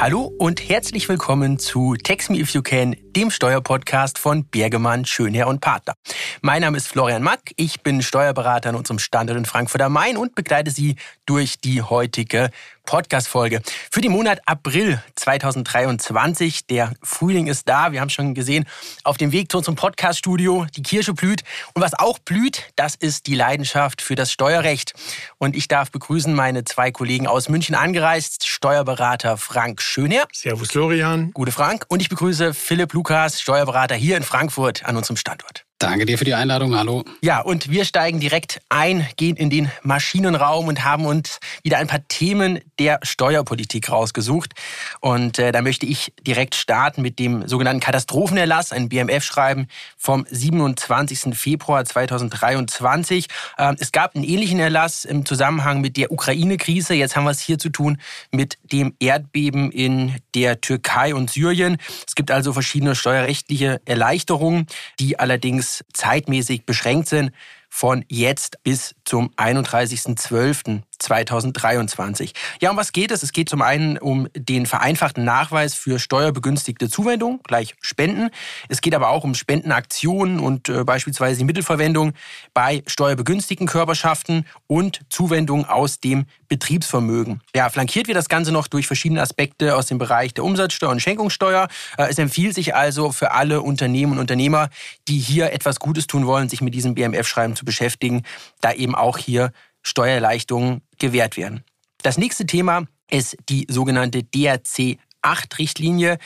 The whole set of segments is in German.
Hallo und herzlich willkommen zu Text Me If You Can, dem Steuerpodcast von Bergemann, Schönherr und Partner. Mein Name ist Florian Mack, ich bin Steuerberater an unserem Standort in Frankfurt am Main und begleite Sie durch die heutige Podcast-Folge. Für den Monat April 2023. Der Frühling ist da. Wir haben schon gesehen, auf dem Weg zu unserem Podcast-Studio. Die Kirsche blüht. Und was auch blüht, das ist die Leidenschaft für das Steuerrecht. Und ich darf begrüßen meine zwei Kollegen aus München angereist. Steuerberater Frank Schönherr. Servus Florian. Gute Frank. Und ich begrüße Philipp Lukas, Steuerberater hier in Frankfurt an unserem Standort. Danke dir für die Einladung. Hallo. Ja, und wir steigen direkt ein, gehen in den Maschinenraum und haben uns wieder ein paar Themen der Steuerpolitik rausgesucht. Und äh, da möchte ich direkt starten mit dem sogenannten Katastrophenerlass, ein BMF-Schreiben vom 27. Februar 2023. Äh, es gab einen ähnlichen Erlass im Zusammenhang mit der Ukraine-Krise. Jetzt haben wir es hier zu tun mit dem Erdbeben in der Türkei und Syrien. Es gibt also verschiedene steuerrechtliche Erleichterungen, die allerdings zeitmäßig beschränkt sind von jetzt bis zum 31.12. 2023. Ja, um was geht es? Es geht zum einen um den vereinfachten Nachweis für steuerbegünstigte Zuwendung, gleich Spenden. Es geht aber auch um Spendenaktionen und äh, beispielsweise die Mittelverwendung bei steuerbegünstigten Körperschaften und Zuwendung aus dem Betriebsvermögen. Ja, flankiert wird das Ganze noch durch verschiedene Aspekte aus dem Bereich der Umsatzsteuer und Schenkungssteuer. Äh, es empfiehlt sich also für alle Unternehmen und Unternehmer, die hier etwas Gutes tun wollen, sich mit diesem BMF-Schreiben zu beschäftigen, da eben auch hier Steuererleichterungen gewährt werden. Das nächste Thema ist die sogenannte DRC 8-Richtlinie.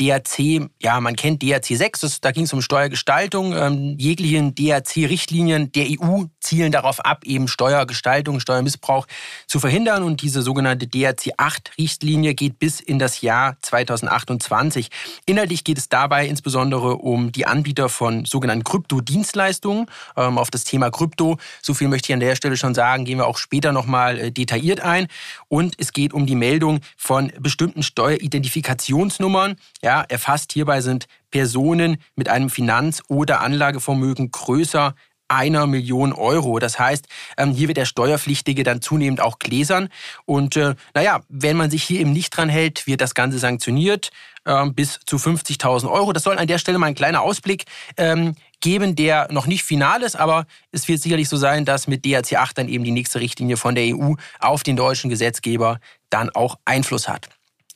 DRC, ja, man kennt DRC 6, das, da ging es um Steuergestaltung. Ähm, jeglichen DRC-Richtlinien der EU zielen darauf ab, eben Steuergestaltung, Steuermissbrauch zu verhindern. Und diese sogenannte DRC 8-Richtlinie geht bis in das Jahr 2028. Inhaltlich geht es dabei insbesondere um die Anbieter von sogenannten Kryptodienstleistungen. Ähm, auf das Thema Krypto, so viel möchte ich an der Stelle schon sagen, gehen wir auch später nochmal äh, detailliert ein. Und es geht um die Meldung von bestimmten Steueridentifikationsnummern ja, erfasst hierbei sind Personen mit einem Finanz- oder Anlagevermögen größer einer Million Euro. Das heißt, ähm, hier wird der Steuerpflichtige dann zunehmend auch gläsern. Und äh, naja, wenn man sich hier eben nicht dran hält, wird das Ganze sanktioniert ähm, bis zu 50.000 Euro. Das soll an der Stelle mal ein kleiner Ausblick ähm, geben, der noch nicht final ist, aber es wird sicherlich so sein, dass mit DRC 8 dann eben die nächste Richtlinie von der EU auf den deutschen Gesetzgeber dann auch Einfluss hat.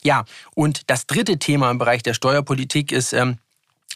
Ja, und das dritte Thema im Bereich der Steuerpolitik ist ähm,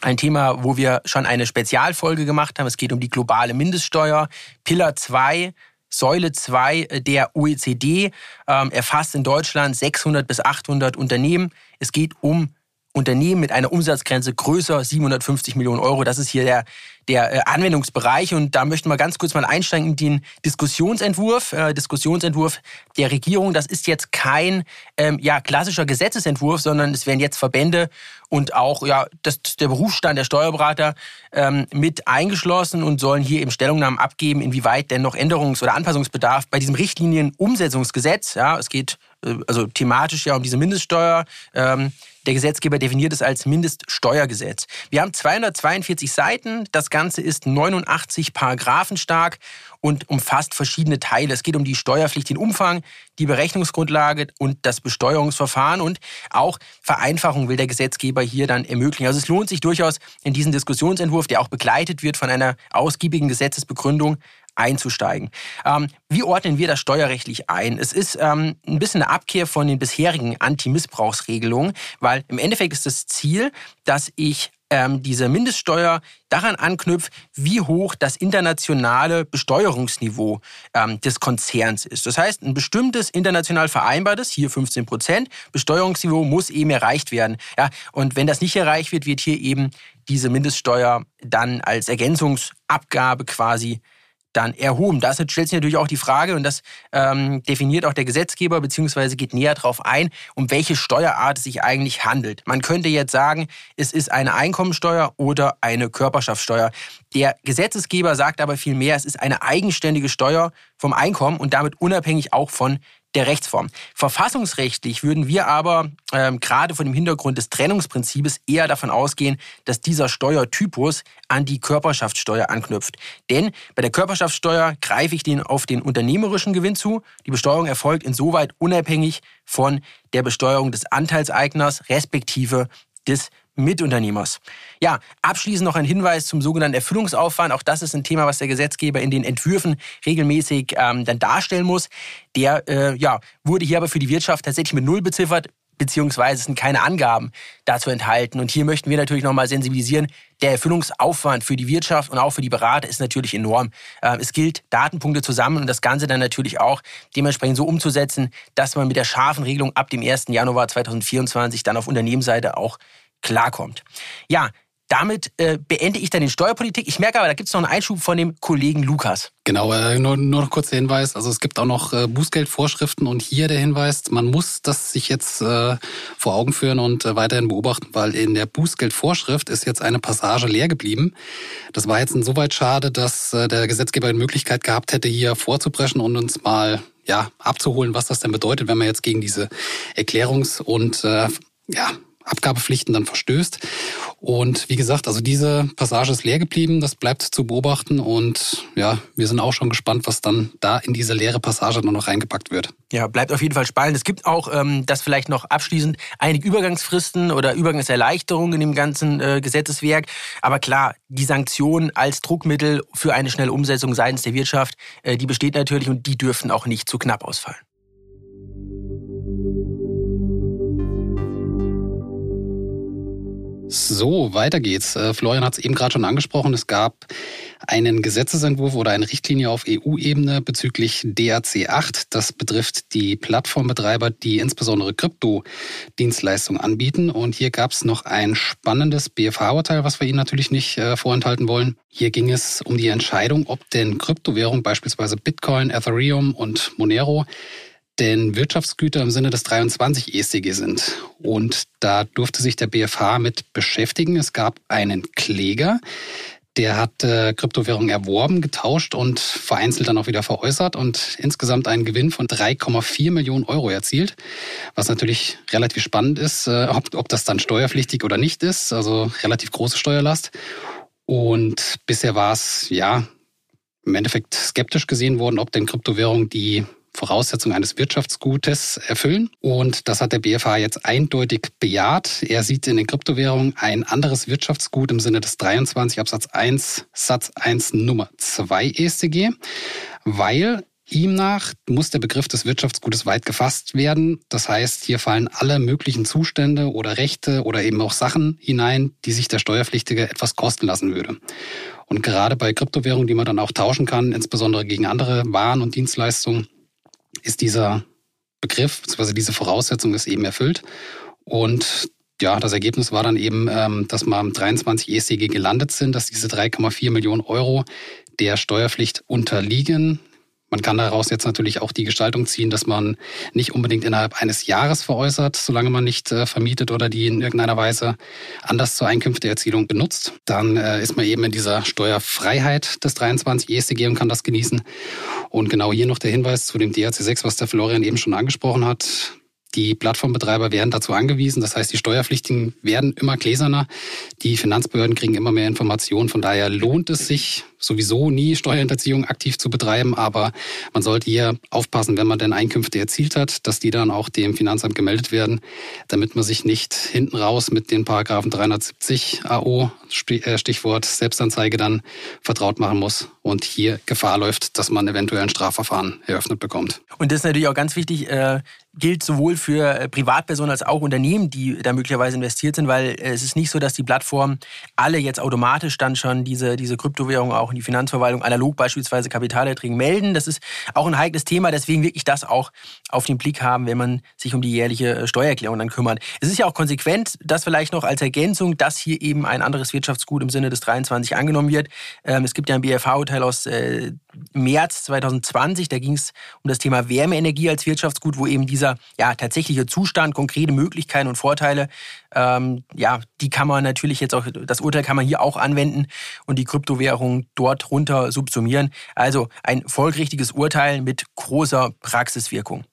ein Thema, wo wir schon eine Spezialfolge gemacht haben. Es geht um die globale Mindeststeuer. Pillar 2 Säule 2 der OECD ähm, erfasst in Deutschland 600 bis 800 Unternehmen. Es geht um Unternehmen mit einer Umsatzgrenze größer 750 Millionen Euro. Das ist hier der, der äh, Anwendungsbereich. Und da möchten wir ganz kurz mal einsteigen in den Diskussionsentwurf. Äh, Diskussionsentwurf der Regierung. Das ist jetzt kein ähm, ja, klassischer Gesetzesentwurf, sondern es werden jetzt Verbände und auch ja, das, der Berufsstand der Steuerberater ähm, mit eingeschlossen und sollen hier eben Stellungnahmen abgeben, inwieweit denn noch Änderungs- oder Anpassungsbedarf bei diesem Richtlinienumsetzungsgesetz, ja, es geht äh, also thematisch ja um diese Mindeststeuer, ähm, der Gesetzgeber definiert es als Mindeststeuergesetz. Wir haben 242 Seiten. Das Ganze ist 89 Paragraphen stark und umfasst verschiedene Teile. Es geht um die Steuerpflicht, den Umfang, die Berechnungsgrundlage und das Besteuerungsverfahren und auch Vereinfachung will der Gesetzgeber hier dann ermöglichen. Also es lohnt sich durchaus in diesen Diskussionsentwurf, der auch begleitet wird von einer ausgiebigen Gesetzesbegründung, einzusteigen. Ähm, wie ordnen wir das steuerrechtlich ein? Es ist ähm, ein bisschen eine Abkehr von den bisherigen Anti-Missbrauchsregelungen, weil im Endeffekt ist das Ziel, dass ich ähm, diese Mindeststeuer daran anknüpft, wie hoch das internationale Besteuerungsniveau ähm, des Konzerns ist. Das heißt, ein bestimmtes international vereinbartes, hier 15 Prozent, Besteuerungsniveau muss eben erreicht werden. Ja, und wenn das nicht erreicht wird, wird hier eben diese Mindeststeuer dann als Ergänzungsabgabe quasi dann erhoben. Da stellt sich natürlich auch die Frage, und das ähm, definiert auch der Gesetzgeber, beziehungsweise geht näher darauf ein, um welche Steuerart es sich eigentlich handelt. Man könnte jetzt sagen, es ist eine Einkommensteuer oder eine Körperschaftssteuer. Der Gesetzgeber sagt aber viel mehr, es ist eine eigenständige Steuer vom Einkommen und damit unabhängig auch von der Rechtsform. Verfassungsrechtlich würden wir aber ähm, gerade vor dem Hintergrund des Trennungsprinzips eher davon ausgehen, dass dieser Steuertypus an die Körperschaftssteuer anknüpft. Denn bei der Körperschaftssteuer greife ich den auf den unternehmerischen Gewinn zu. Die Besteuerung erfolgt insoweit unabhängig von der Besteuerung des Anteilseigners respektive des Mitunternehmers. Ja, abschließend noch ein Hinweis zum sogenannten Erfüllungsaufwand. Auch das ist ein Thema, was der Gesetzgeber in den Entwürfen regelmäßig ähm, dann darstellen muss. Der äh, ja, wurde hier aber für die Wirtschaft tatsächlich mit Null beziffert, beziehungsweise sind keine Angaben dazu enthalten. Und hier möchten wir natürlich nochmal sensibilisieren. Der Erfüllungsaufwand für die Wirtschaft und auch für die Berater ist natürlich enorm. Ähm, es gilt, Datenpunkte zu sammeln und das Ganze dann natürlich auch dementsprechend so umzusetzen, dass man mit der scharfen Regelung ab dem 1. Januar 2024 dann auf Unternehmensseite auch klarkommt. Ja, damit äh, beende ich dann die Steuerpolitik. Ich merke aber, da gibt es noch einen Einschub von dem Kollegen Lukas. Genau, äh, nur, nur noch kurz der Hinweis. Also es gibt auch noch äh, Bußgeldvorschriften und hier der Hinweis, man muss das sich jetzt äh, vor Augen führen und äh, weiterhin beobachten, weil in der Bußgeldvorschrift ist jetzt eine Passage leer geblieben. Das war jetzt insoweit schade, dass äh, der Gesetzgeber die Möglichkeit gehabt hätte, hier vorzupreschen und uns mal ja, abzuholen, was das denn bedeutet, wenn man jetzt gegen diese Erklärungs- und ja, Abgabepflichten dann verstößt. Und wie gesagt, also diese Passage ist leer geblieben, das bleibt zu beobachten und ja, wir sind auch schon gespannt, was dann da in diese leere Passage dann noch reingepackt wird. Ja, bleibt auf jeden Fall spannend. Es gibt auch, ähm, das vielleicht noch abschließend, einige Übergangsfristen oder Übergangserleichterungen in dem ganzen äh, Gesetzeswerk. Aber klar, die Sanktion als Druckmittel für eine schnelle Umsetzung seitens der Wirtschaft, äh, die besteht natürlich und die dürfen auch nicht zu knapp ausfallen. So, weiter geht's. Äh, Florian hat es eben gerade schon angesprochen. Es gab einen Gesetzesentwurf oder eine Richtlinie auf EU-Ebene bezüglich DRC 8. Das betrifft die Plattformbetreiber, die insbesondere Kryptodienstleistungen anbieten. Und hier gab es noch ein spannendes BFH-Urteil, was wir Ihnen natürlich nicht äh, vorenthalten wollen. Hier ging es um die Entscheidung, ob denn Kryptowährungen, beispielsweise Bitcoin, Ethereum und Monero, denn Wirtschaftsgüter im Sinne des 23 EStG sind. Und da durfte sich der BFH mit beschäftigen. Es gab einen Kläger, der hat äh, Kryptowährungen erworben, getauscht und vereinzelt dann auch wieder veräußert und insgesamt einen Gewinn von 3,4 Millionen Euro erzielt. Was natürlich relativ spannend ist, äh, ob, ob das dann steuerpflichtig oder nicht ist. Also relativ große Steuerlast. Und bisher war es ja im Endeffekt skeptisch gesehen worden, ob denn Kryptowährungen die Voraussetzungen eines Wirtschaftsgutes erfüllen. Und das hat der BFH jetzt eindeutig bejaht. Er sieht in den Kryptowährungen ein anderes Wirtschaftsgut im Sinne des 23 Absatz 1 Satz 1 Nummer 2 EStG, weil Ihm nach muss der Begriff des Wirtschaftsgutes weit gefasst werden. Das heißt, hier fallen alle möglichen Zustände oder Rechte oder eben auch Sachen hinein, die sich der Steuerpflichtige etwas kosten lassen würde. Und gerade bei Kryptowährungen, die man dann auch tauschen kann, insbesondere gegen andere Waren und Dienstleistungen, ist dieser Begriff bzw. diese Voraussetzung ist eben erfüllt. Und ja, das Ergebnis war dann eben, ähm, dass wir am 23 ESCG gelandet sind, dass diese 3,4 Millionen Euro der Steuerpflicht unterliegen. Man kann daraus jetzt natürlich auch die Gestaltung ziehen, dass man nicht unbedingt innerhalb eines Jahres veräußert, solange man nicht äh, vermietet oder die in irgendeiner Weise anders zur Einkünfteerzielung benutzt. Dann äh, ist man eben in dieser Steuerfreiheit des 23 EStG und kann das genießen. Und genau hier noch der Hinweis zu dem DRC6, was der Florian eben schon angesprochen hat. Die Plattformbetreiber werden dazu angewiesen. Das heißt, die Steuerpflichtigen werden immer gläserner. Die Finanzbehörden kriegen immer mehr Informationen. Von daher lohnt es sich sowieso nie Steuerhinterziehung aktiv zu betreiben. Aber man sollte hier aufpassen, wenn man denn Einkünfte erzielt hat, dass die dann auch dem Finanzamt gemeldet werden, damit man sich nicht hinten raus mit den Paragraphen 370 AO, äh, Stichwort Selbstanzeige, dann vertraut machen muss und hier Gefahr läuft, dass man eventuell ein Strafverfahren eröffnet bekommt. Und das ist natürlich auch ganz wichtig, äh, gilt sowohl für äh, Privatpersonen als auch Unternehmen, die da möglicherweise investiert sind, weil äh, es ist nicht so, dass die Plattformen alle jetzt automatisch dann schon diese, diese Kryptowährung auch die Finanzverwaltung analog beispielsweise Kapitalerträge melden. Das ist auch ein heikles Thema, deswegen wirklich das auch auf den Blick haben, wenn man sich um die jährliche äh, Steuererklärung dann kümmert. Es ist ja auch konsequent, dass vielleicht noch als Ergänzung, dass hier eben ein anderes Wirtschaftsgut im Sinne des 23 angenommen wird. Ähm, es gibt ja ein BFH-Urteil aus März 2020, da ging es um das Thema Wärmeenergie als Wirtschaftsgut, wo eben dieser ja, tatsächliche Zustand, konkrete Möglichkeiten und Vorteile, ähm, ja, die kann man natürlich jetzt auch, das Urteil kann man hier auch anwenden und die Kryptowährung dort runter subsumieren. Also ein folgerichtiges Urteil mit großer Praxiswirkung.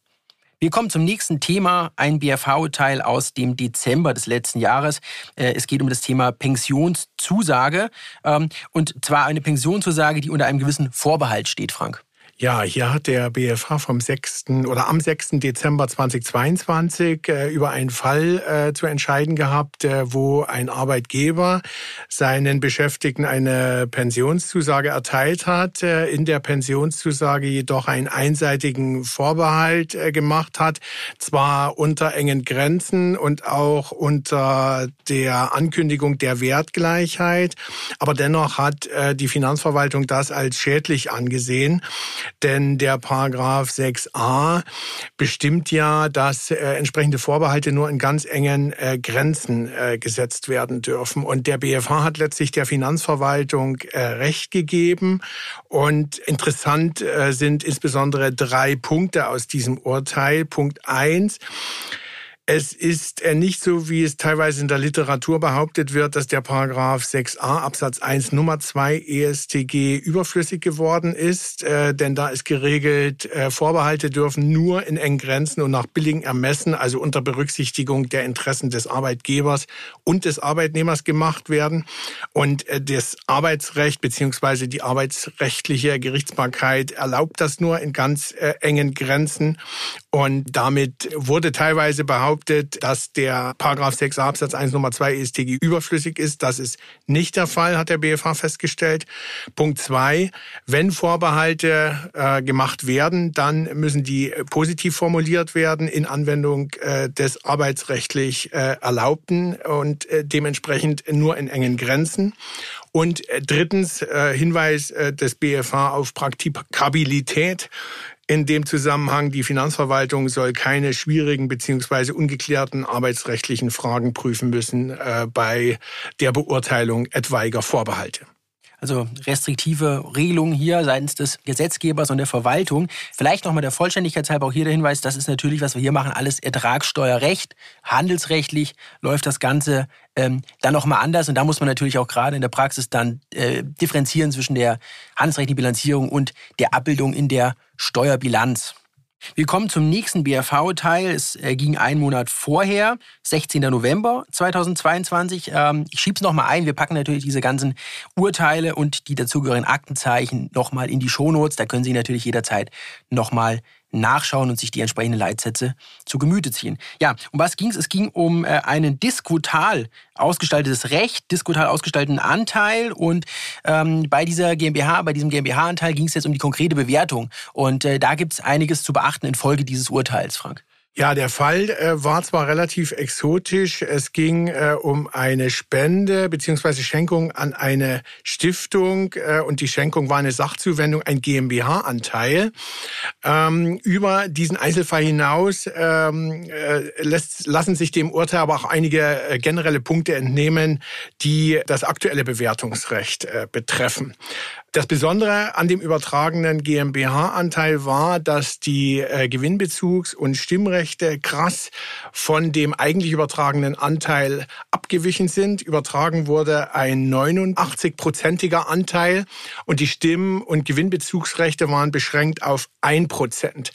Wir kommen zum nächsten Thema, ein BFH-Urteil aus dem Dezember des letzten Jahres. Äh, es geht um das Thema Pensionszusage ähm, und zwar eine Pensionszusage, die unter einem gewissen Vorbehalt steht, Frank. Ja, hier hat der BFH vom 6. oder am 6. Dezember 2022 äh, über einen Fall äh, zu entscheiden gehabt, äh, wo ein Arbeitgeber seinen Beschäftigten eine Pensionszusage erteilt hat, äh, in der Pensionszusage jedoch einen einseitigen Vorbehalt äh, gemacht hat, zwar unter engen Grenzen und auch unter der Ankündigung der Wertgleichheit, aber dennoch hat äh, die Finanzverwaltung das als schädlich angesehen denn der Paragraph 6a bestimmt ja, dass äh, entsprechende Vorbehalte nur in ganz engen äh, Grenzen äh, gesetzt werden dürfen. Und der BFH hat letztlich der Finanzverwaltung äh, Recht gegeben. Und interessant äh, sind insbesondere drei Punkte aus diesem Urteil. Punkt eins. Es ist äh, nicht so, wie es teilweise in der Literatur behauptet wird, dass der Paragraph 6a Absatz 1 Nummer 2 ESTG überflüssig geworden ist, äh, denn da ist geregelt, äh, Vorbehalte dürfen nur in engen Grenzen und nach billigen Ermessen, also unter Berücksichtigung der Interessen des Arbeitgebers und des Arbeitnehmers gemacht werden. Und äh, das Arbeitsrecht beziehungsweise die arbeitsrechtliche Gerichtsbarkeit erlaubt das nur in ganz äh, engen Grenzen. Und damit wurde teilweise behauptet, behauptet, dass der Paragraph 6 Absatz 1 Nummer 2 ESTG überflüssig ist. Das ist nicht der Fall, hat der BFH festgestellt. Punkt 2, wenn Vorbehalte äh, gemacht werden, dann müssen die positiv formuliert werden in Anwendung äh, des arbeitsrechtlich äh, Erlaubten und äh, dementsprechend nur in engen Grenzen. Und äh, drittens äh, Hinweis des BFH auf Praktikabilität. In dem Zusammenhang, die Finanzverwaltung soll keine schwierigen beziehungsweise ungeklärten arbeitsrechtlichen Fragen prüfen müssen äh, bei der Beurteilung etwaiger Vorbehalte. Also restriktive Regelungen hier seitens des Gesetzgebers und der Verwaltung. Vielleicht nochmal der Vollständigkeit halber auch hier der Hinweis, das ist natürlich, was wir hier machen, alles Ertragssteuerrecht. Handelsrechtlich läuft das Ganze ähm, dann nochmal anders. Und da muss man natürlich auch gerade in der Praxis dann äh, differenzieren zwischen der handelsrechtlichen Bilanzierung und der Abbildung in der Steuerbilanz. Wir kommen zum nächsten BRV-Teil. Es äh, ging einen Monat vorher, 16. November 2022. Ähm, ich schiebe es nochmal ein. Wir packen natürlich diese ganzen Urteile und die dazugehörigen Aktenzeichen nochmal in die Shownotes. Da können Sie natürlich jederzeit nochmal nachschauen und sich die entsprechenden Leitsätze zu Gemüte ziehen. Ja, um was ging es? Es ging um äh, einen diskutal ausgestaltetes Recht, diskutal ausgestalteten Anteil und ähm, bei dieser GmbH, bei diesem GmbH-Anteil ging es jetzt um die konkrete Bewertung und äh, da gibt es einiges zu beachten infolge dieses Urteils, Frank. Ja, der Fall äh, war zwar relativ exotisch. Es ging äh, um eine Spende beziehungsweise Schenkung an eine Stiftung äh, und die Schenkung war eine Sachzuwendung, ein GmbH-Anteil. Ähm, über diesen Einzelfall hinaus ähm, äh, lässt, lassen sich dem Urteil aber auch einige äh, generelle Punkte entnehmen, die das aktuelle Bewertungsrecht äh, betreffen. Das Besondere an dem übertragenen GmbH-Anteil war, dass die äh, Gewinnbezugs- und Stimmrechte krass von dem eigentlich übertragenen Anteil abgewichen sind. Übertragen wurde ein 89-prozentiger Anteil und die Stimm- und Gewinnbezugsrechte waren beschränkt auf ein Prozent.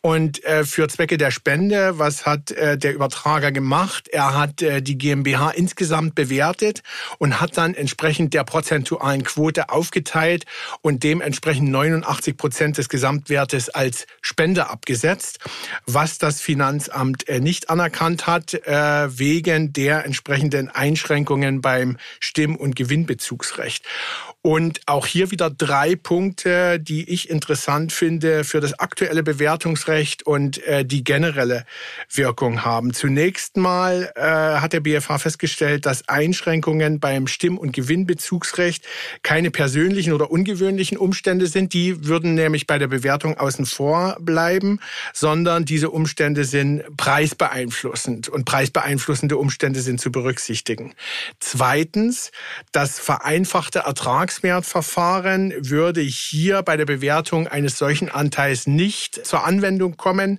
Und äh, für Zwecke der Spende, was hat äh, der Übertrager gemacht? Er hat äh, die GmbH insgesamt bewertet und hat dann entsprechend der prozentualen Quote aufgeteilt Geld und dementsprechend 89 Prozent des Gesamtwertes als Spende abgesetzt, was das Finanzamt äh, nicht anerkannt hat, äh, wegen der entsprechenden Einschränkungen beim Stimm- und Gewinnbezugsrecht. Und auch hier wieder drei Punkte, die ich interessant finde für das aktuelle Bewertungsrecht und äh, die generelle Wirkung haben. Zunächst mal äh, hat der BFH festgestellt, dass Einschränkungen beim Stimm- und Gewinnbezugsrecht keine persönlichen oder ungewöhnlichen Umstände sind. Die würden nämlich bei der Bewertung außen vor bleiben, sondern diese Umstände sind preisbeeinflussend und preisbeeinflussende Umstände sind zu berücksichtigen. Zweitens, das vereinfachte Ertrags Ertragswertverfahren würde hier bei der Bewertung eines solchen Anteils nicht zur Anwendung kommen,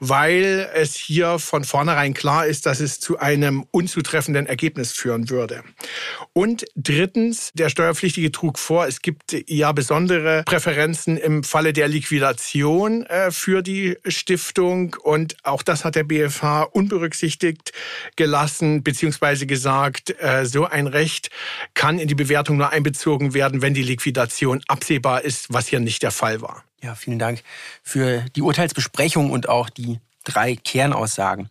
weil es hier von vornherein klar ist, dass es zu einem unzutreffenden Ergebnis führen würde. Und drittens, der Steuerpflichtige trug vor, es gibt ja besondere Präferenzen im Falle der Liquidation äh, für die Stiftung und auch das hat der BFH unberücksichtigt gelassen, beziehungsweise gesagt, äh, so ein Recht kann in die Bewertung nur einbezogen werden, wenn die Liquidation absehbar ist, was hier nicht der Fall war. Ja, vielen Dank für die Urteilsbesprechung und auch die drei Kernaussagen.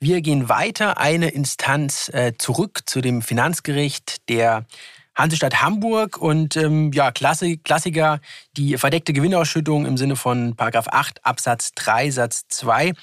Wir gehen weiter eine Instanz äh, zurück zu dem Finanzgericht der Hansestadt Hamburg und ähm, ja, Klassiker, die verdeckte Gewinnausschüttung im Sinne von Paragraph 8 Absatz 3 Satz 2.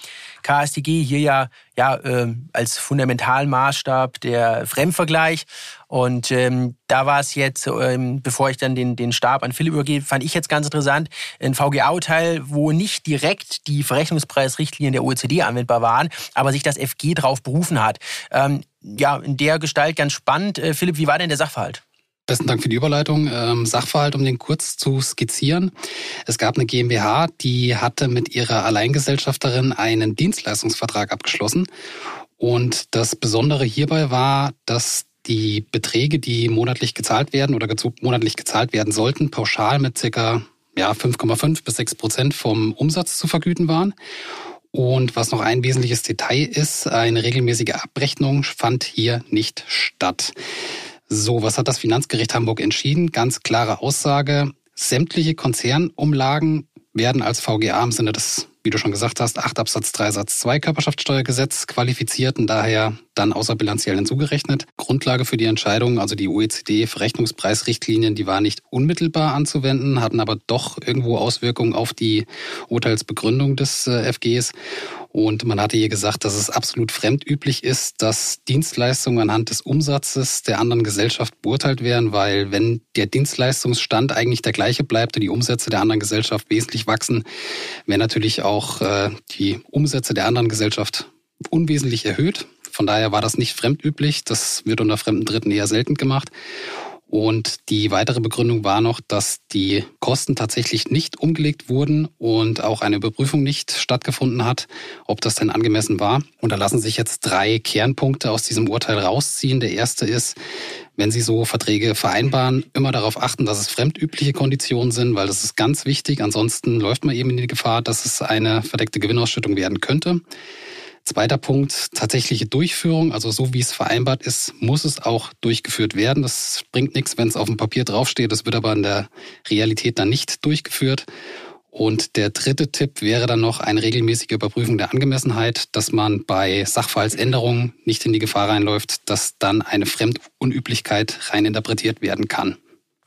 KStG hier ja, ja äh, als Fundamentalmaßstab der Fremdvergleich. Und ähm, da war es jetzt, ähm, bevor ich dann den, den Stab an Philipp übergebe, fand ich jetzt ganz interessant, ein VGA-Urteil, wo nicht direkt die Verrechnungspreisrichtlinien der OECD anwendbar waren, aber sich das FG drauf berufen hat. Ähm, ja, in der Gestalt ganz spannend. Äh, Philipp, wie war denn der Sachverhalt? Besten Dank für die Überleitung. Ähm, Sachverhalt, um den kurz zu skizzieren. Es gab eine GmbH, die hatte mit ihrer Alleingesellschafterin einen Dienstleistungsvertrag abgeschlossen. Und das Besondere hierbei war, dass die Beträge, die monatlich gezahlt werden oder monatlich gezahlt werden sollten, pauschal mit circa ja, 5,5 bis 6 Prozent vom Umsatz zu vergüten waren. Und was noch ein wesentliches Detail ist, eine regelmäßige Abrechnung fand hier nicht statt. So, was hat das Finanzgericht Hamburg entschieden? Ganz klare Aussage. Sämtliche Konzernumlagen werden als VGA im Sinne des, wie du schon gesagt hast, 8 Absatz 3 Satz 2 Körperschaftssteuergesetz qualifiziert und daher dann außerbilanziell hinzugerechnet. Grundlage für die Entscheidung, also die OECD-Verrechnungspreisrichtlinien, die war nicht unmittelbar anzuwenden, hatten aber doch irgendwo Auswirkungen auf die Urteilsbegründung des äh, FGs. Und man hatte hier gesagt, dass es absolut fremdüblich ist, dass Dienstleistungen anhand des Umsatzes der anderen Gesellschaft beurteilt werden, weil wenn der Dienstleistungsstand eigentlich der gleiche bleibt und die Umsätze der anderen Gesellschaft wesentlich wachsen, werden natürlich auch äh, die Umsätze der anderen Gesellschaft unwesentlich erhöht. Von daher war das nicht fremdüblich. Das wird unter fremden Dritten eher selten gemacht. Und die weitere Begründung war noch, dass die Kosten tatsächlich nicht umgelegt wurden und auch eine Überprüfung nicht stattgefunden hat, ob das denn angemessen war. Und da lassen sich jetzt drei Kernpunkte aus diesem Urteil rausziehen. Der erste ist, wenn Sie so Verträge vereinbaren, immer darauf achten, dass es fremdübliche Konditionen sind, weil das ist ganz wichtig. Ansonsten läuft man eben in die Gefahr, dass es eine verdeckte Gewinnausschüttung werden könnte. Zweiter Punkt, tatsächliche Durchführung. Also so wie es vereinbart ist, muss es auch durchgeführt werden. Das bringt nichts, wenn es auf dem Papier draufsteht. Das wird aber in der Realität dann nicht durchgeführt. Und der dritte Tipp wäre dann noch eine regelmäßige Überprüfung der Angemessenheit, dass man bei Sachverhaltsänderungen nicht in die Gefahr reinläuft, dass dann eine Fremdunüblichkeit reininterpretiert werden kann.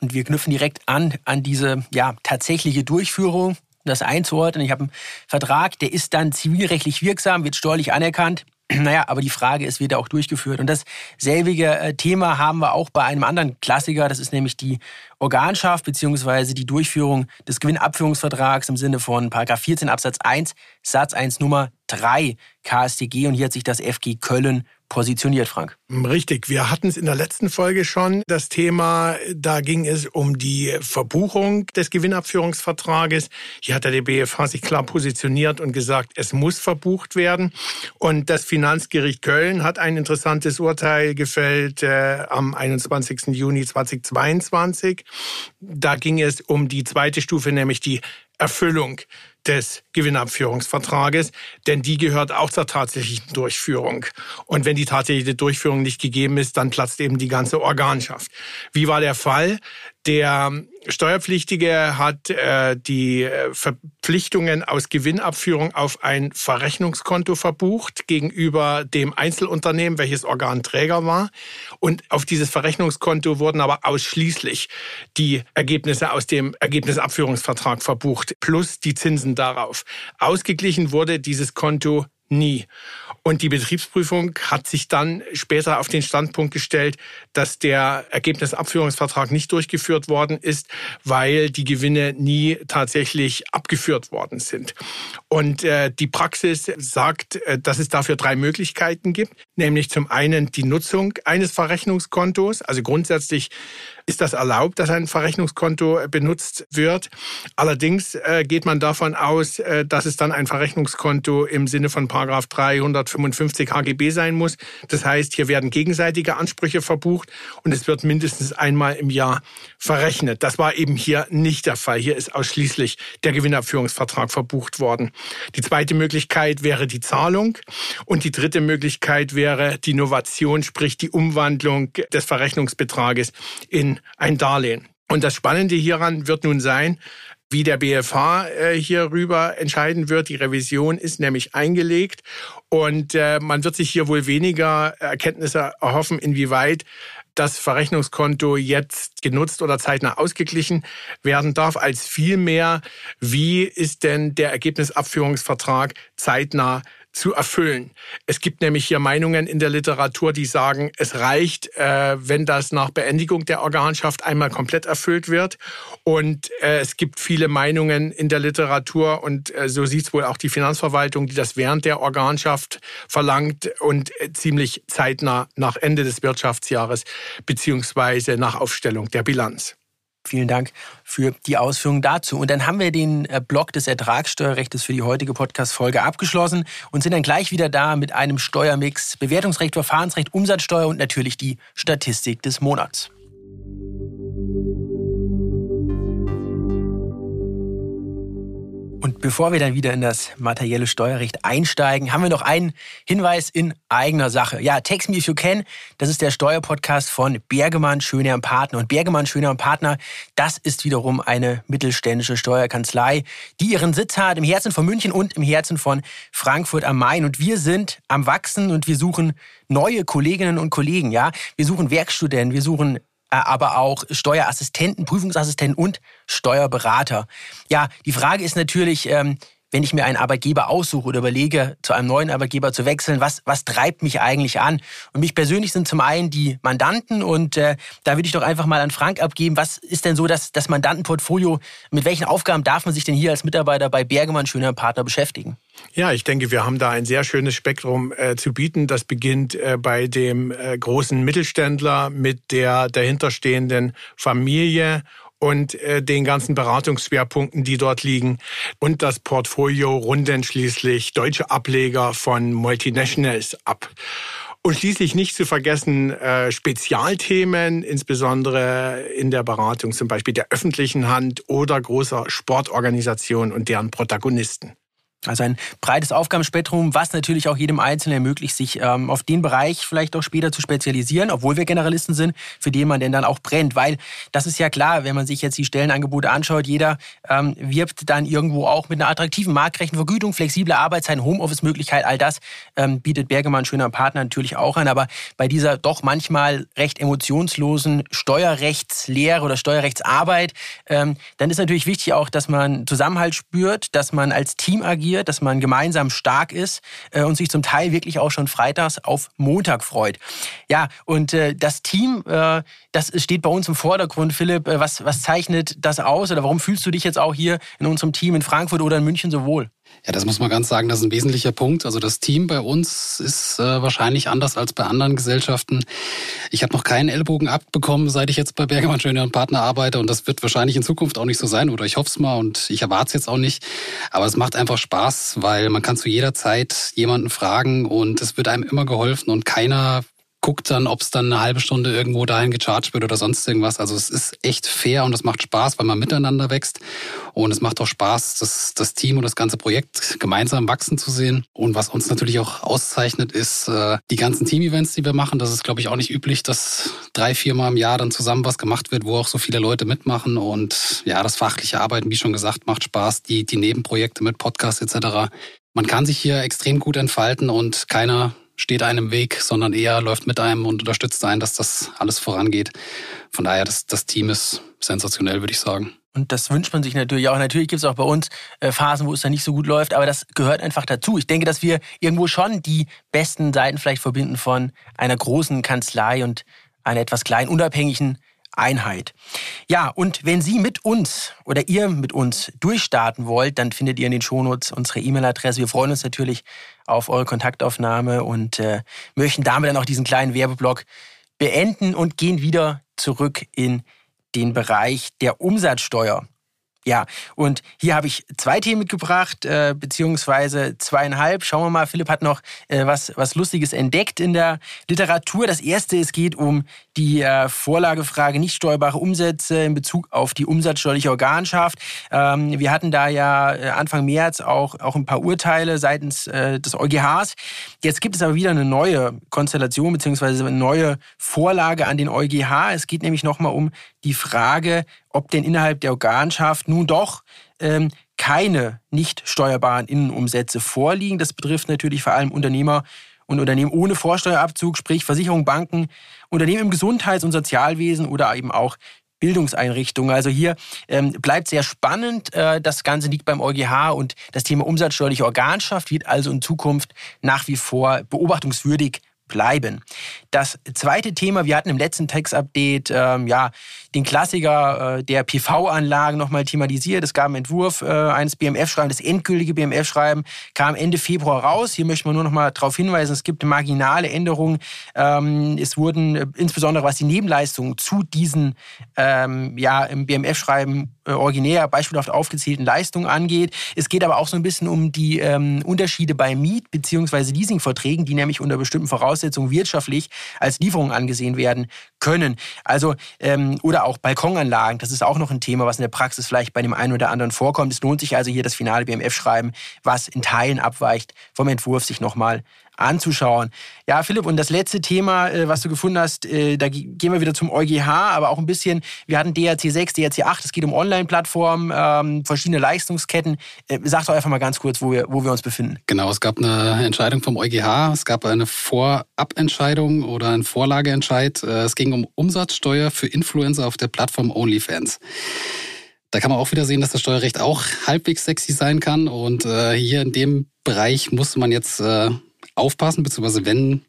Und wir knüpfen direkt an an diese ja, tatsächliche Durchführung das einzuordnen. Ich habe einen Vertrag, der ist dann zivilrechtlich wirksam, wird steuerlich anerkannt. Naja, aber die Frage ist, wird er auch durchgeführt? Und dasselbige äh, Thema haben wir auch bei einem anderen Klassiker, das ist nämlich die Organschaft bzw. die Durchführung des Gewinnabführungsvertrags im Sinne von 14 Absatz 1 Satz 1 Nummer 3 KStG und hier hat sich das FG Köln positioniert, Frank. Richtig. Wir hatten es in der letzten Folge schon, das Thema, da ging es um die Verbuchung des Gewinnabführungsvertrages. Hier hat der BFH sich klar positioniert und gesagt, es muss verbucht werden. Und das Finanzgericht Köln hat ein interessantes Urteil gefällt äh, am 21. Juni 2022. Da ging es um die zweite Stufe, nämlich die Erfüllung des Gewinnabführungsvertrages, denn die gehört auch zur tatsächlichen Durchführung. Und wenn die tatsächliche Durchführung nicht gegeben ist, dann platzt eben die ganze Organschaft. Wie war der Fall? Der Steuerpflichtige hat äh, die äh, Verpflichtungen aus Gewinnabführung auf ein Verrechnungskonto verbucht gegenüber dem Einzelunternehmen, welches Organträger war. Und auf dieses Verrechnungskonto wurden aber ausschließlich die Ergebnisse aus dem Ergebnisabführungsvertrag verbucht, plus die Zinsen darauf. Ausgeglichen wurde dieses Konto nie. Und die Betriebsprüfung hat sich dann später auf den Standpunkt gestellt, dass der Ergebnisabführungsvertrag nicht durchgeführt worden ist, weil die Gewinne nie tatsächlich abgeführt worden sind. Und äh, die Praxis sagt, äh, dass es dafür drei Möglichkeiten gibt, nämlich zum einen die Nutzung eines Verrechnungskontos, also grundsätzlich ist das erlaubt, dass ein Verrechnungskonto benutzt wird. Allerdings äh, geht man davon aus, äh, dass es dann ein Verrechnungskonto im Sinne von Paragraph 355 HGB sein muss. Das heißt, hier werden gegenseitige Ansprüche verbucht und es wird mindestens einmal im Jahr verrechnet. Das war eben hier nicht der Fall. Hier ist ausschließlich der Gewinnabführungsvertrag verbucht worden. Die zweite Möglichkeit wäre die Zahlung und die dritte Möglichkeit wäre die Innovation, sprich die Umwandlung des Verrechnungsbetrages in ein Darlehen. Und das Spannende hieran wird nun sein, wie der BFH äh, hierüber entscheiden wird. Die Revision ist nämlich eingelegt und äh, man wird sich hier wohl weniger Erkenntnisse erhoffen, inwieweit das Verrechnungskonto jetzt genutzt oder zeitnah ausgeglichen werden darf, als vielmehr, wie ist denn der Ergebnisabführungsvertrag zeitnah zu erfüllen. Es gibt nämlich hier Meinungen in der Literatur, die sagen, es reicht, äh, wenn das nach Beendigung der Organschaft einmal komplett erfüllt wird. Und äh, es gibt viele Meinungen in der Literatur und äh, so sieht es wohl auch die Finanzverwaltung, die das während der Organschaft verlangt und äh, ziemlich zeitnah nach Ende des Wirtschaftsjahres beziehungsweise nach Aufstellung der Bilanz. Vielen Dank für die Ausführungen dazu. Und dann haben wir den äh, Block des Ertragssteuerrechts für die heutige Podcast-Folge abgeschlossen und sind dann gleich wieder da mit einem Steuermix, Bewertungsrecht, Verfahrensrecht, Umsatzsteuer und natürlich die Statistik des Monats. Und bevor wir dann wieder in das materielle Steuerrecht einsteigen, haben wir noch einen Hinweis in eigener Sache. Ja, Text Me If You Can, das ist der Steuerpodcast von Bergemann, Schöner Partner. Und Bergemann, Schöner Partner, das ist wiederum eine mittelständische Steuerkanzlei, die ihren Sitz hat im Herzen von München und im Herzen von Frankfurt am Main. Und wir sind am Wachsen und wir suchen neue Kolleginnen und Kollegen. Ja, wir suchen Werkstudenten, wir suchen aber auch Steuerassistenten, Prüfungsassistenten und Steuerberater. Ja, die Frage ist natürlich, ähm, wenn ich mir einen Arbeitgeber aussuche oder überlege, zu einem neuen Arbeitgeber zu wechseln, was, was treibt mich eigentlich an? Und mich persönlich sind zum einen die Mandanten und äh, da würde ich doch einfach mal an Frank abgeben, was ist denn so das, das Mandantenportfolio, mit welchen Aufgaben darf man sich denn hier als Mitarbeiter bei Bergemann Schöner Partner beschäftigen? Ja, ich denke, wir haben da ein sehr schönes Spektrum äh, zu bieten. Das beginnt äh, bei dem äh, großen Mittelständler mit der dahinterstehenden Familie und äh, den ganzen Beratungsschwerpunkten, die dort liegen. Und das Portfolio runden schließlich deutsche Ableger von Multinationals ab. Und schließlich nicht zu vergessen äh, Spezialthemen, insbesondere in der Beratung zum Beispiel der öffentlichen Hand oder großer Sportorganisationen und deren Protagonisten. Also ein breites Aufgabenspektrum, was natürlich auch jedem Einzelnen ermöglicht, sich ähm, auf den Bereich vielleicht auch später zu spezialisieren, obwohl wir Generalisten sind, für den man denn dann auch brennt. Weil das ist ja klar, wenn man sich jetzt die Stellenangebote anschaut, jeder ähm, wirbt dann irgendwo auch mit einer attraktiven marktrechten Vergütung, flexible Arbeitszeiten, Homeoffice-Möglichkeit, all das ähm, bietet Bergemann schöner Partner natürlich auch an. Aber bei dieser doch manchmal recht emotionslosen Steuerrechtslehre oder Steuerrechtsarbeit, ähm, dann ist natürlich wichtig auch, dass man Zusammenhalt spürt, dass man als Team agiert, motiviert, dass man gemeinsam stark ist äh, und sich zum Teil wirklich auch schon freitags auf Montag freut. Ja, und äh, das Team, äh, das steht bei uns im Vordergrund. Philipp, was, was zeichnet das aus oder warum fühlst du dich jetzt auch hier in unserem Team in Frankfurt oder in München so wohl? Ja, das muss man ganz sagen, das ist ein wesentlicher Punkt. Also das Team bei uns ist äh, wahrscheinlich anders als bei anderen Gesellschaften. Ich habe noch keinen Ellbogen abbekommen, seit ich jetzt bei Bergemann Schöner und Partner arbeite und das wird wahrscheinlich in Zukunft auch nicht so sein oder ich hoffe es mal und ich erwarte es jetzt auch nicht. Aber es macht einfach Spaß, weil man kann zu jeder Zeit jemanden fragen und es wird einem immer geholfen und keiner guckt dann, ob es dann eine halbe Stunde irgendwo dahin gecharged wird oder sonst irgendwas. Also es ist echt fair und es macht Spaß, weil man miteinander wächst. Und es macht auch Spaß, das, das Team und das ganze Projekt gemeinsam wachsen zu sehen. Und was uns natürlich auch auszeichnet, ist äh, die ganzen Team-Events, die wir machen. Das ist, glaube ich, auch nicht üblich, dass drei, viermal im Jahr dann zusammen was gemacht wird, wo auch so viele Leute mitmachen. Und ja, das fachliche Arbeiten, wie schon gesagt, macht Spaß. Die, die Nebenprojekte mit Podcasts etc. Man kann sich hier extrem gut entfalten und keiner steht einem im Weg, sondern eher läuft mit einem und unterstützt einen, dass das alles vorangeht. Von daher, das, das Team ist sensationell, würde ich sagen. Und das wünscht man sich natürlich auch. Natürlich gibt es auch bei uns äh, Phasen, wo es dann nicht so gut läuft, aber das gehört einfach dazu. Ich denke, dass wir irgendwo schon die besten Seiten vielleicht verbinden von einer großen Kanzlei und einer etwas kleinen, unabhängigen Einheit. Ja, und wenn Sie mit uns oder ihr mit uns durchstarten wollt, dann findet ihr in den Shownotes unsere E-Mail-Adresse. Wir freuen uns natürlich auf eure Kontaktaufnahme und äh, möchten damit dann auch diesen kleinen Werbeblock beenden und gehen wieder zurück in den Bereich der Umsatzsteuer. Ja, und hier habe ich zwei Themen mitgebracht, äh, beziehungsweise zweieinhalb. Schauen wir mal, Philipp hat noch äh, was, was Lustiges entdeckt in der Literatur. Das erste, es geht um die äh, Vorlagefrage nicht steuerbare Umsätze in Bezug auf die umsatzsteuerliche Organschaft. Ähm, wir hatten da ja äh, Anfang März auch, auch ein paar Urteile seitens äh, des EuGHs. Jetzt gibt es aber wieder eine neue Konstellation, beziehungsweise eine neue Vorlage an den EuGH. Es geht nämlich nochmal um die Frage, ob denn innerhalb der Organschaft nun doch ähm, keine nicht steuerbaren Innenumsätze vorliegen. Das betrifft natürlich vor allem Unternehmer und Unternehmen ohne Vorsteuerabzug, sprich Versicherungen, Banken, Unternehmen im Gesundheits- und Sozialwesen oder eben auch Bildungseinrichtungen. Also hier ähm, bleibt sehr spannend. Äh, das Ganze liegt beim EuGH und das Thema umsatzsteuerliche Organschaft wird also in Zukunft nach wie vor beobachtungswürdig bleiben. Das zweite Thema, wir hatten im letzten Text-Update ähm, ja, den Klassiker äh, der PV-Anlagen nochmal thematisiert. Es gab einen Entwurf äh, eines BMF-Schreibens, das endgültige BMF-Schreiben kam Ende Februar raus. Hier möchte man nur noch mal darauf hinweisen, es gibt marginale Änderungen. Ähm, es wurden äh, insbesondere was die Nebenleistungen zu diesen ähm, ja, im BMF-Schreiben äh, originär beispielhaft aufgezählten Leistungen angeht. Es geht aber auch so ein bisschen um die ähm, Unterschiede bei Miet- bzw. Leasingverträgen, die nämlich unter bestimmten Voraussetzungen wirtschaftlich als Lieferung angesehen werden können. Also ähm, oder auch Balkonanlagen, das ist auch noch ein Thema, was in der Praxis vielleicht bei dem einen oder anderen vorkommt. Es lohnt sich also hier das finale BMF-Schreiben, was in Teilen abweicht vom Entwurf, sich nochmal anzuschauen. Ja, Philipp, und das letzte Thema, äh, was du gefunden hast, äh, da gehen wir wieder zum EuGH, aber auch ein bisschen, wir hatten DRC 6, DRC 8, es geht um Online-Plattformen, ähm, verschiedene Leistungsketten. Äh, sag doch einfach mal ganz kurz, wo wir, wo wir uns befinden. Genau, es gab eine Entscheidung vom EuGH, es gab eine Vorabentscheidung oder ein Vorlageentscheid. Es ging um Umsatzsteuer für Influencer auf der Plattform OnlyFans. Da kann man auch wieder sehen, dass das Steuerrecht auch halbwegs sexy sein kann. Und äh, hier in dem Bereich muss man jetzt äh, aufpassen, beziehungsweise wenn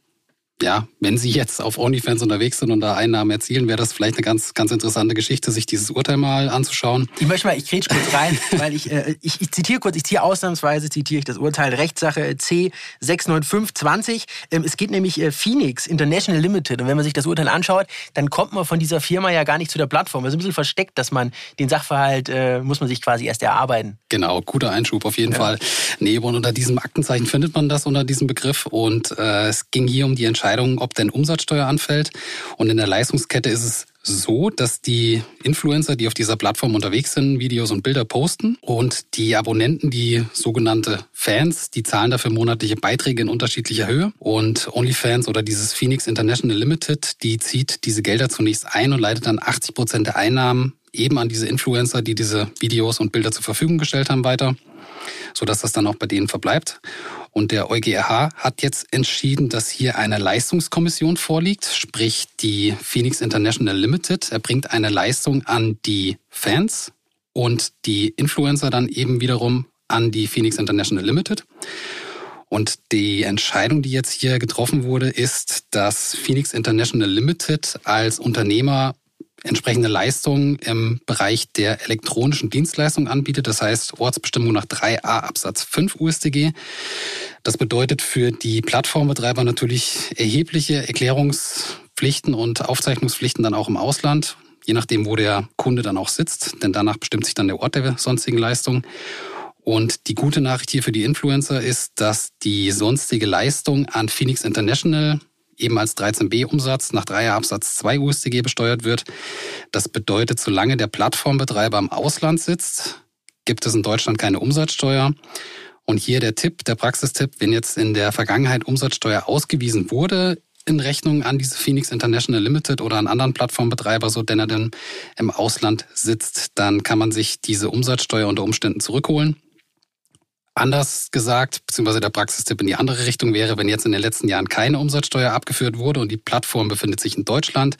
ja, wenn Sie jetzt auf OnlyFans unterwegs sind und da Einnahmen erzielen, wäre das vielleicht eine ganz, ganz interessante Geschichte, sich dieses Urteil mal anzuschauen. Ich möchte mal, ich grätsch kurz rein, weil ich, äh, ich, ich zitiere kurz, ich ziehe ausnahmsweise, zitiere ich das Urteil Rechtssache C 69520. Ähm, es geht nämlich äh, Phoenix International Limited und wenn man sich das Urteil anschaut, dann kommt man von dieser Firma ja gar nicht zu der Plattform. Es ist ein bisschen versteckt, dass man den Sachverhalt, äh, muss man sich quasi erst erarbeiten. Genau, guter Einschub auf jeden ja. Fall. Nee, und unter diesem Aktenzeichen findet man das unter diesem Begriff und äh, es ging hier um die Entscheidung, Entscheidung, ob denn Umsatzsteuer anfällt. Und in der Leistungskette ist es so, dass die Influencer, die auf dieser Plattform unterwegs sind, Videos und Bilder posten und die Abonnenten, die sogenannte Fans, die zahlen dafür monatliche Beiträge in unterschiedlicher Höhe und OnlyFans oder dieses Phoenix International Limited, die zieht diese Gelder zunächst ein und leitet dann 80 Prozent der Einnahmen eben an diese Influencer, die diese Videos und Bilder zur Verfügung gestellt haben, weiter, sodass das dann auch bei denen verbleibt. Und der EuGH hat jetzt entschieden, dass hier eine Leistungskommission vorliegt, sprich die Phoenix International Limited. Er bringt eine Leistung an die Fans und die Influencer dann eben wiederum an die Phoenix International Limited. Und die Entscheidung, die jetzt hier getroffen wurde, ist, dass Phoenix International Limited als Unternehmer entsprechende Leistungen im Bereich der elektronischen Dienstleistung anbietet. Das heißt Ortsbestimmung nach 3a Absatz 5 USDG. Das bedeutet für die Plattformbetreiber natürlich erhebliche Erklärungspflichten und Aufzeichnungspflichten dann auch im Ausland, je nachdem, wo der Kunde dann auch sitzt, denn danach bestimmt sich dann der Ort der sonstigen Leistung. Und die gute Nachricht hier für die Influencer ist, dass die sonstige Leistung an Phoenix International eben als 13b-Umsatz nach 3 Absatz 2 USDG besteuert wird. Das bedeutet, solange der Plattformbetreiber im Ausland sitzt, gibt es in Deutschland keine Umsatzsteuer. Und hier der Tipp, der Praxistipp, wenn jetzt in der Vergangenheit Umsatzsteuer ausgewiesen wurde in Rechnung an diese Phoenix International Limited oder an anderen Plattformbetreiber, so denn er denn im Ausland sitzt, dann kann man sich diese Umsatzsteuer unter Umständen zurückholen. Anders gesagt, beziehungsweise der Praxistipp in die andere Richtung wäre, wenn jetzt in den letzten Jahren keine Umsatzsteuer abgeführt wurde und die Plattform befindet sich in Deutschland,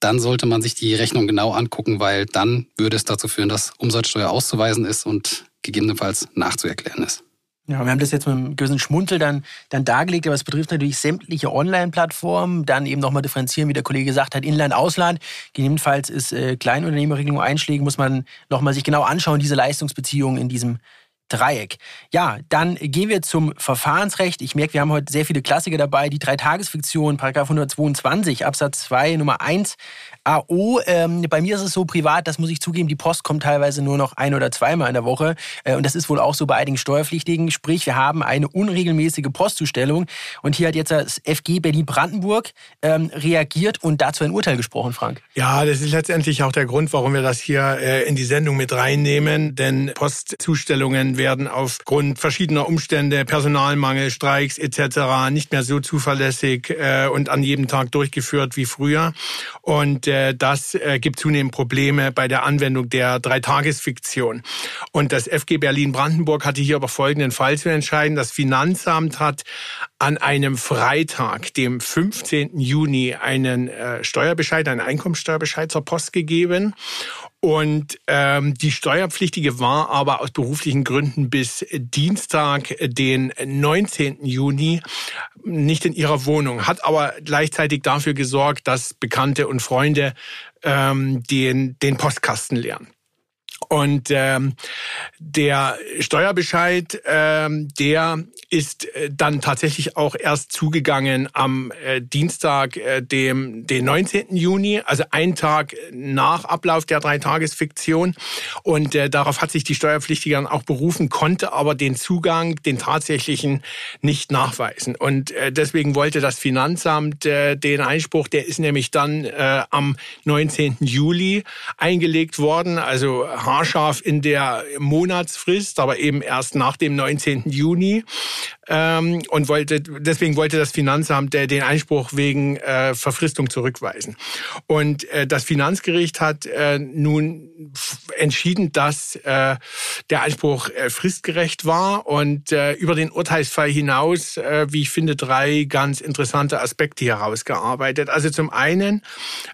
dann sollte man sich die Rechnung genau angucken, weil dann würde es dazu führen, dass Umsatzsteuer auszuweisen ist und gegebenenfalls nachzuerklären ist. Ja, wir haben das jetzt mit einem gewissen Schmunzel dann, dann dargelegt, aber es betrifft natürlich sämtliche Online-Plattformen. Dann eben nochmal differenzieren, wie der Kollege gesagt hat, Inland, Ausland. Gegebenenfalls ist äh, Kleinunternehmerregelung einschlägen, muss man nochmal sich genau anschauen, diese Leistungsbeziehungen in diesem Dreieck. Ja, dann gehen wir zum Verfahrensrecht. Ich merke, wir haben heute sehr viele Klassiker dabei. Die Dreitagesfiktion, Paragraph 122 Absatz 2 Nummer 1 AO. Ähm, bei mir ist es so privat, das muss ich zugeben, die Post kommt teilweise nur noch ein oder zweimal in der Woche. Äh, und das ist wohl auch so bei einigen Steuerpflichtigen. Sprich, wir haben eine unregelmäßige Postzustellung. Und hier hat jetzt das FG Berlin-Brandenburg ähm, reagiert und dazu ein Urteil gesprochen, Frank. Ja, das ist letztendlich auch der Grund, warum wir das hier äh, in die Sendung mit reinnehmen. Denn Postzustellungen werden aufgrund verschiedener Umstände, Personalmangel, Streiks etc. nicht mehr so zuverlässig äh, und an jedem Tag durchgeführt wie früher. Und äh, das äh, gibt zunehmend Probleme bei der Anwendung der Dreitagesfiktion. Und das FG Berlin-Brandenburg hatte hier aber folgenden Fall zu entscheiden. Das Finanzamt hat an einem Freitag, dem 15. Juni, einen äh, Steuerbescheid, einen Einkommensteuerbescheid zur Post gegeben. Und ähm, die Steuerpflichtige war aber aus beruflichen Gründen bis Dienstag, den 19. Juni, nicht in ihrer Wohnung, hat aber gleichzeitig dafür gesorgt, dass Bekannte und Freunde ähm, den, den Postkasten leeren. Und ähm, der Steuerbescheid, ähm, der ist äh, dann tatsächlich auch erst zugegangen am äh, Dienstag, äh, dem den 19. Juni, also ein Tag nach Ablauf der Dreitagesfiktion. Und äh, darauf hat sich die Steuerpflichtige dann auch berufen, konnte aber den Zugang, den tatsächlichen, nicht nachweisen. Und äh, deswegen wollte das Finanzamt äh, den Einspruch, der ist nämlich dann äh, am 19. Juli eingelegt worden, also haarscharf in der Monatsfrist, aber eben erst nach dem 19. Juni. Ähm, und wollte, deswegen wollte das Finanzamt äh, den Einspruch wegen äh, Verfristung zurückweisen. Und äh, das Finanzgericht hat äh, nun entschieden, dass äh, der Einspruch äh, fristgerecht war und äh, über den Urteilsfall hinaus, äh, wie ich finde, drei ganz interessante Aspekte herausgearbeitet. Also zum einen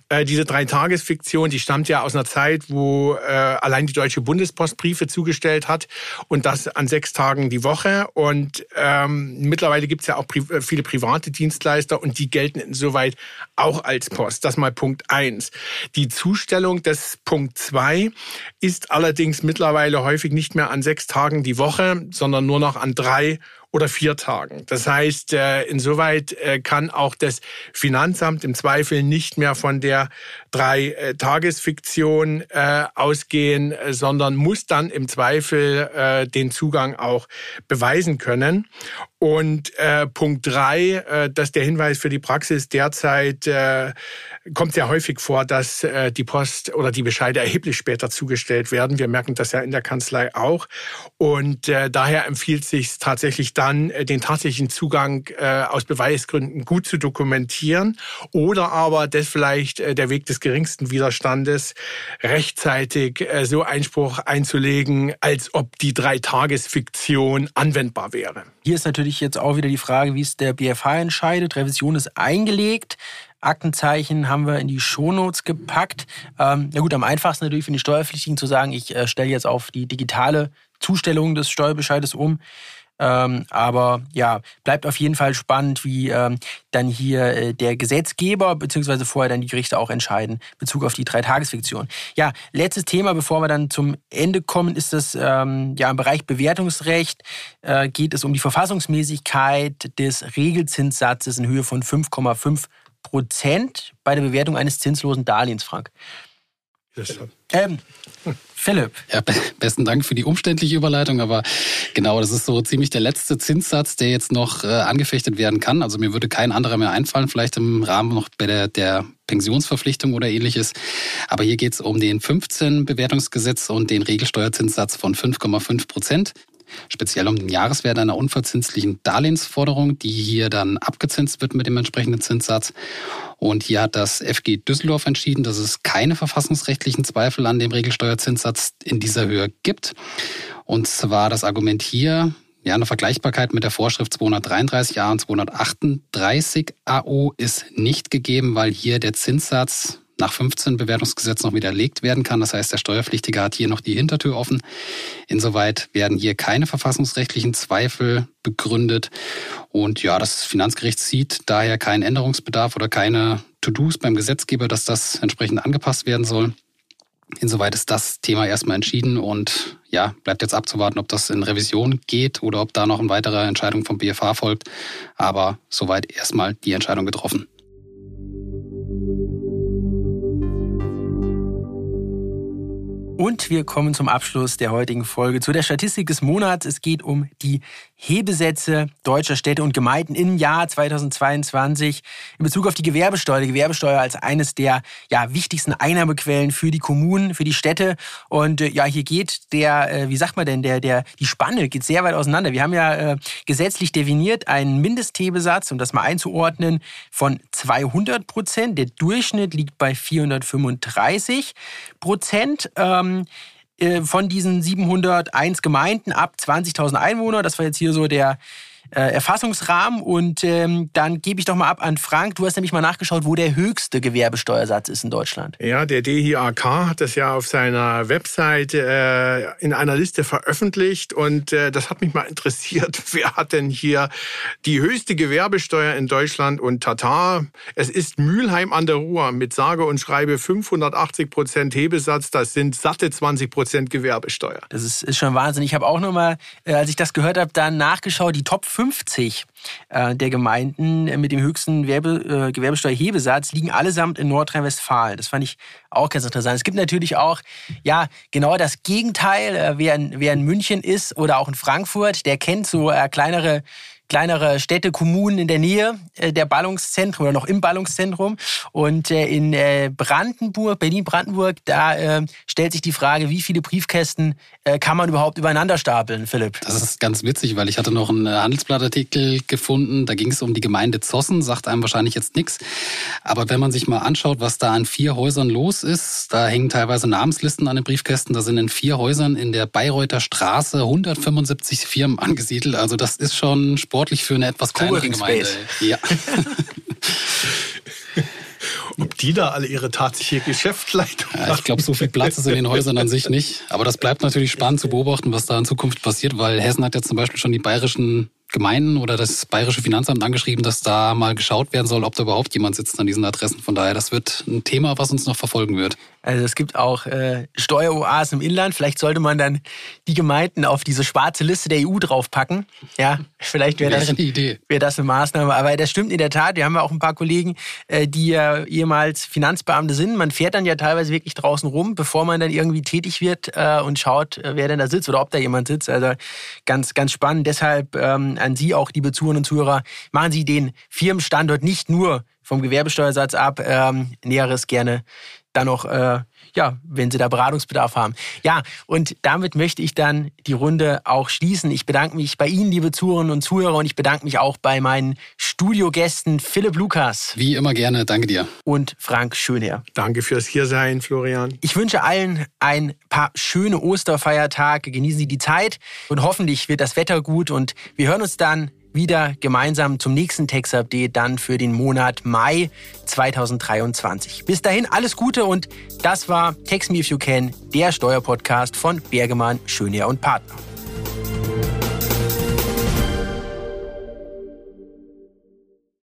äh, diese Dreitagesfiktion, die stammt ja aus einer Zeit, wo äh, allein die Deutsche Bundespost Briefe zugestellt hat und das an sechs Tagen die Woche. Und ähm, mittlerweile gibt es ja auch pri äh, viele private Dienstleister und die gelten insoweit auch als Post. Das mal Punkt eins. Die Zustellung des Punkt zwei ist allerdings mittlerweile häufig nicht mehr an sechs Tagen die Woche, sondern nur noch an drei oder vier Tagen. Das heißt, äh, insoweit äh, kann auch das Finanzamt im Zweifel nicht mehr von der Drei-Tagesfiktion äh, ausgehen, sondern muss dann im Zweifel den Zugang auch beweisen können. Und äh, Punkt drei, äh, dass der Hinweis für die Praxis derzeit äh, kommt sehr häufig vor, dass äh, die Post oder die Bescheide erheblich später zugestellt werden. Wir merken das ja in der Kanzlei auch. Und äh, daher empfiehlt sich tatsächlich dann, äh, den tatsächlichen Zugang äh, aus Beweisgründen gut zu dokumentieren oder aber das vielleicht äh, der Weg des geringsten Widerstandes rechtzeitig äh, so Einspruch einzulegen, als ob die Dreitagesfiktion anwendbar wäre. Hier ist natürlich jetzt auch wieder die Frage, wie es der BFH entscheidet. Revision ist eingelegt. Aktenzeichen haben wir in die Shownotes gepackt. Ähm, na gut, am einfachsten natürlich für die Steuerpflichtigen zu sagen, ich äh, stelle jetzt auf die digitale Zustellung des Steuerbescheides um. Ähm, aber ja, bleibt auf jeden Fall spannend, wie ähm, dann hier äh, der Gesetzgeber beziehungsweise vorher dann die Gerichte auch entscheiden, Bezug auf die Dreitagesfiktion. Ja, letztes Thema, bevor wir dann zum Ende kommen, ist das ähm, ja im Bereich Bewertungsrecht äh, geht es um die Verfassungsmäßigkeit des Regelzinssatzes in Höhe von 5,5 Prozent bei der Bewertung eines zinslosen Darlehens, Frank. Ähm, Philipp. Ja, besten Dank für die umständliche Überleitung, aber genau, das ist so ziemlich der letzte Zinssatz, der jetzt noch äh, angefechtet werden kann. Also mir würde kein anderer mehr einfallen, vielleicht im Rahmen noch bei der, der Pensionsverpflichtung oder ähnliches. Aber hier geht es um den 15 Bewertungsgesetz und den Regelsteuerzinssatz von 5,5 Prozent speziell um den Jahreswert einer unverzinslichen Darlehensforderung, die hier dann abgezinst wird mit dem entsprechenden Zinssatz. Und hier hat das FG Düsseldorf entschieden, dass es keine verfassungsrechtlichen Zweifel an dem Regelsteuerzinssatz in dieser Höhe gibt. Und zwar das Argument hier, ja, eine Vergleichbarkeit mit der Vorschrift 233a und 238 AO ist nicht gegeben, weil hier der Zinssatz nach 15 Bewertungsgesetz noch widerlegt werden kann. Das heißt, der Steuerpflichtige hat hier noch die Hintertür offen. Insoweit werden hier keine verfassungsrechtlichen Zweifel begründet. Und ja, das Finanzgericht sieht daher keinen Änderungsbedarf oder keine To-Dos beim Gesetzgeber, dass das entsprechend angepasst werden soll. Insoweit ist das Thema erstmal entschieden und ja, bleibt jetzt abzuwarten, ob das in Revision geht oder ob da noch eine weitere Entscheidung vom BFH folgt. Aber soweit erstmal die Entscheidung getroffen. Und wir kommen zum Abschluss der heutigen Folge zu der Statistik des Monats. Es geht um die Hebesätze deutscher Städte und Gemeinden im Jahr 2022 in Bezug auf die Gewerbesteuer. Die Gewerbesteuer als eines der ja, wichtigsten Einnahmequellen für die Kommunen, für die Städte. Und äh, ja, hier geht der, äh, wie sagt man denn, der, der, die Spanne geht sehr weit auseinander. Wir haben ja äh, gesetzlich definiert einen Mindesthebesatz, um das mal einzuordnen, von 200 Prozent. Der Durchschnitt liegt bei 435 Prozent. Ähm, äh, von diesen 701 Gemeinden ab 20.000 Einwohner. Das war jetzt hier so der äh, Erfassungsrahmen. Und ähm, dann gebe ich doch mal ab an Frank. Du hast nämlich mal nachgeschaut, wo der höchste Gewerbesteuersatz ist in Deutschland. Ja, der DIHK hat das ja auf seiner Website äh, in einer Liste veröffentlicht. Und äh, das hat mich mal interessiert. Wer hat denn hier die höchste Gewerbesteuer in Deutschland? Und Tatar, es ist Mülheim an der Ruhr mit sage und schreibe 580 Prozent Hebesatz. Das sind satte 20 Prozent Gewerbesteuer. Das ist, ist schon Wahnsinn. Ich habe auch noch mal, äh, als ich das gehört habe, dann nachgeschaut, die Top 5 50 äh, der Gemeinden mit dem höchsten Werbe, äh, Gewerbesteuerhebesatz liegen allesamt in Nordrhein-Westfalen. Das fand ich auch ganz interessant. Es gibt natürlich auch, ja, genau das Gegenteil. Äh, wer, in, wer in München ist oder auch in Frankfurt, der kennt so äh, kleinere kleinere Städte, Kommunen in der Nähe äh, der Ballungszentren oder noch im Ballungszentrum. Und äh, in äh, Brandenburg, Berlin-Brandenburg, da stellt sich die Frage, wie viele Briefkästen kann man überhaupt übereinander stapeln, Philipp? Das ist ganz witzig, weil ich hatte noch einen Handelsblattartikel gefunden, da ging es um die Gemeinde Zossen, sagt einem wahrscheinlich jetzt nichts. Aber wenn man sich mal anschaut, was da an vier Häusern los ist, da hängen teilweise Namenslisten an den Briefkästen. Da sind in vier Häusern in der Bayreuther Straße 175 Firmen angesiedelt. Also das ist schon Sport sportlich für eine etwas kleinere Gemeinde. Ja. Ob die da alle ihre tatsächliche Geschäftsleitung haben? Ja, ich glaube, so viel Platz ist in den Häusern an sich nicht. Aber das bleibt natürlich spannend zu beobachten, was da in Zukunft passiert, weil Hessen hat ja zum Beispiel schon die bayerischen Gemeinden oder das Bayerische Finanzamt angeschrieben, dass da mal geschaut werden soll, ob da überhaupt jemand sitzt an diesen Adressen. Von daher, das wird ein Thema, was uns noch verfolgen wird. Also es gibt auch äh, Steueroasen im Inland. Vielleicht sollte man dann die Gemeinden auf diese schwarze Liste der EU draufpacken. Ja, vielleicht wäre das, eine wär das eine Maßnahme. Aber das stimmt in der Tat. Wir haben ja auch ein paar Kollegen, äh, die ja ehemals Finanzbeamte sind. Man fährt dann ja teilweise wirklich draußen rum, bevor man dann irgendwie tätig wird äh, und schaut, äh, wer denn da sitzt oder ob da jemand sitzt. Also ganz, ganz spannend. Deshalb ähm, an Sie auch, liebe Zuhörerinnen und Zuhörer, machen Sie den Firmenstandort nicht nur vom Gewerbesteuersatz ab. Ähm, Näheres gerne dann noch, äh, ja, wenn Sie da Beratungsbedarf haben. Ja, und damit möchte ich dann die Runde auch schließen. Ich bedanke mich bei Ihnen, liebe Zuhörerinnen und Zuhörer, und ich bedanke mich auch bei meinen Studiogästen Philipp Lukas. Wie immer gerne, danke dir. Und Frank Schönherr. Danke fürs Hiersein, Florian. Ich wünsche allen ein paar schöne Osterfeiertage. Genießen Sie die Zeit und hoffentlich wird das Wetter gut und wir hören uns dann wieder gemeinsam zum nächsten Text-Update dann für den Monat Mai 2023. Bis dahin alles Gute und das war Text Me If You Can, der Steuerpodcast von Bergemann, Schönier und Partner.